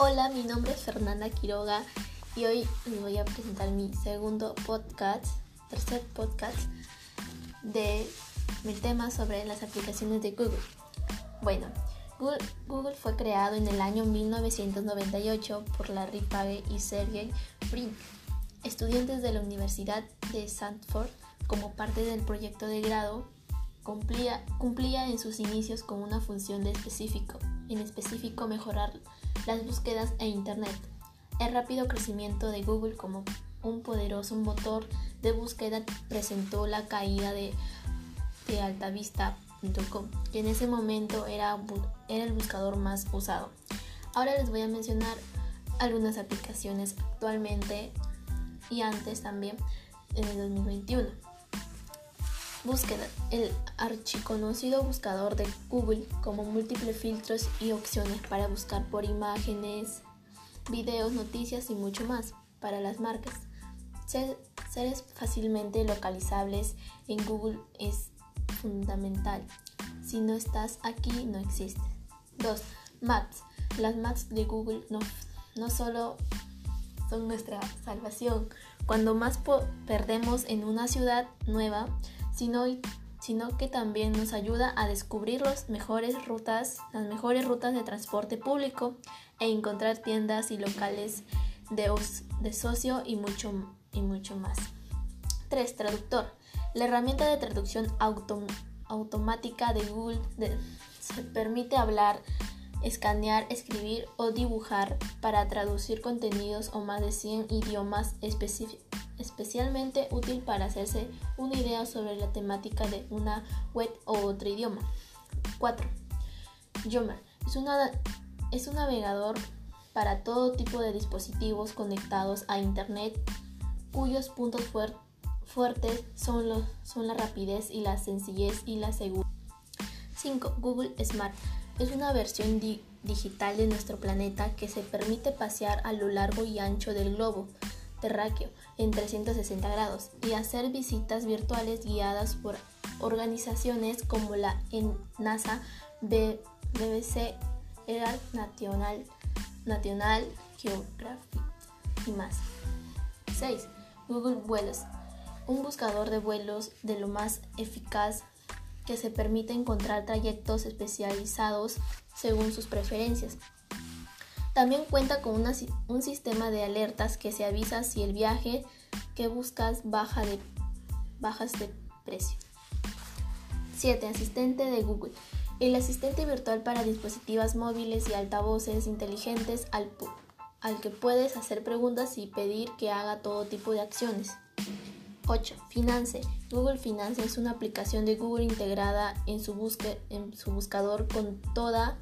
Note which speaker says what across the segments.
Speaker 1: Hola, mi nombre es Fernanda Quiroga y hoy les voy a presentar mi segundo podcast, tercer podcast de mi tema sobre las aplicaciones de Google. Bueno, Google, fue creado en el año 1998 por Larry Page y Sergey Brin, estudiantes de la Universidad de Stanford como parte del proyecto de grado cumplía, cumplía en sus inicios con una función de específico, en específico mejorar las búsquedas e Internet. El rápido crecimiento de Google como un poderoso motor de búsqueda presentó la caída de, de altavista.com, que en ese momento era, era el buscador más usado. Ahora les voy a mencionar algunas aplicaciones actualmente y antes también en el 2021. Búsqueda. El archiconocido buscador de Google como múltiples filtros y opciones para buscar por imágenes, videos, noticias y mucho más para las marcas. Ser, fácilmente localizables en Google es fundamental. Si no estás aquí, no existes. 2. Maps. Las maps de Google no, no solo son nuestra salvación. Cuando más perdemos en una ciudad nueva, sino, sino que también nos ayuda a descubrir las mejores rutas, las mejores rutas de transporte público e encontrar tiendas y locales de, de socio y mucho, y mucho más. 3. Traductor. La herramienta de traducción automática de Google se permite hablar, escanear, escribir o dibujar para traducir contenidos o más de 100 idiomas especialmente útil para hacerse una idea sobre la temática de una web o otro idioma. 4. Yommer es, un navegador para todo tipo de dispositivos conectados a Internet cuyos puntos fuertes son, son la rapidez y la sencillez y la seguridad. 5. Google Smart es una versión digital de nuestro planeta que se permite pasear a lo largo y ancho del globo terráqueo en 360 grados y hacer visitas virtuales guiadas por organizaciones como la NASA, BBC, Earth National, National Geographic y más. 6. Google Vuelos. Un buscador de vuelos de lo más eficaz que se permite encontrar trayectos especializados según sus preferencias. También cuenta con un sistema de alertas que se avisa si el viaje que buscas baja de, bajas de precio. 7. Asistente de Google. El asistente virtual para dispositivos móviles y altavoces inteligentes al, al que puedes hacer preguntas y pedir que haga todo tipo de acciones. 8. Finance. Google Finance es una aplicación de Google integrada en su, en su buscador con toda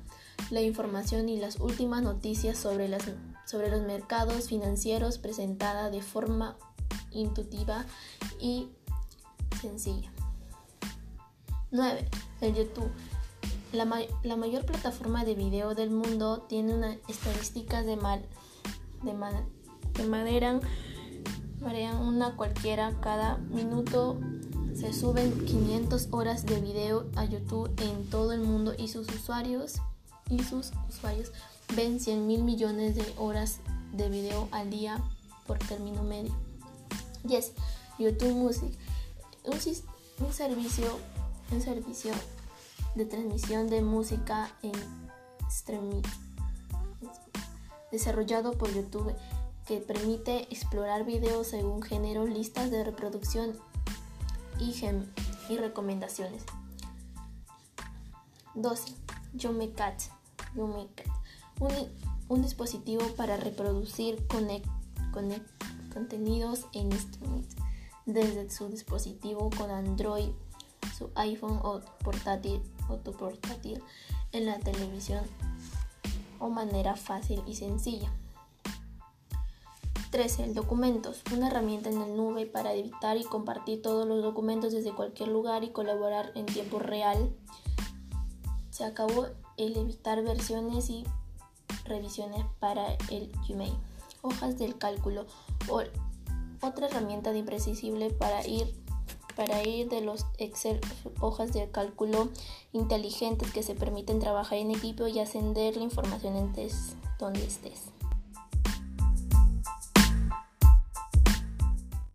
Speaker 1: la información y las últimas noticias sobre, las, sobre los mercados financieros presentada de forma intuitiva y sencilla. 9. El YouTube. La, la, mayor plataforma de video del mundo tiene una estadísticas de, mal, de, mal, de maderan, una cualquiera cada minuto se suben 500 horas de video a YouTube en todo el mundo y sus usuarios y sus usuarios ven 100 mil millones de horas de video al día por término medio. Yes, YouTube Music, un, servicio, un servicio de transmisión de música en streaming desarrollado por YouTube que permite explorar videos según género, listas de reproducción y, y recomendaciones. 12. YumeCat un, un, dispositivo para reproducir contenidos en Internet desde su dispositivo con Android, su iPhone o portátil, o tu portátil en la televisión o manera fácil y sencilla. 13. Documentos. Una herramienta en la nube para editar y compartir todos los documentos desde cualquier lugar y colaborar en tiempo real. Se acabó el evitar versiones y revisiones para el Gmail. Hojas del cálculo o otra herramienta de imprescindible para ir para ir de los Excel hojas de cálculo inteligentes que se permiten trabajar en equipo y ascender la información donde estés.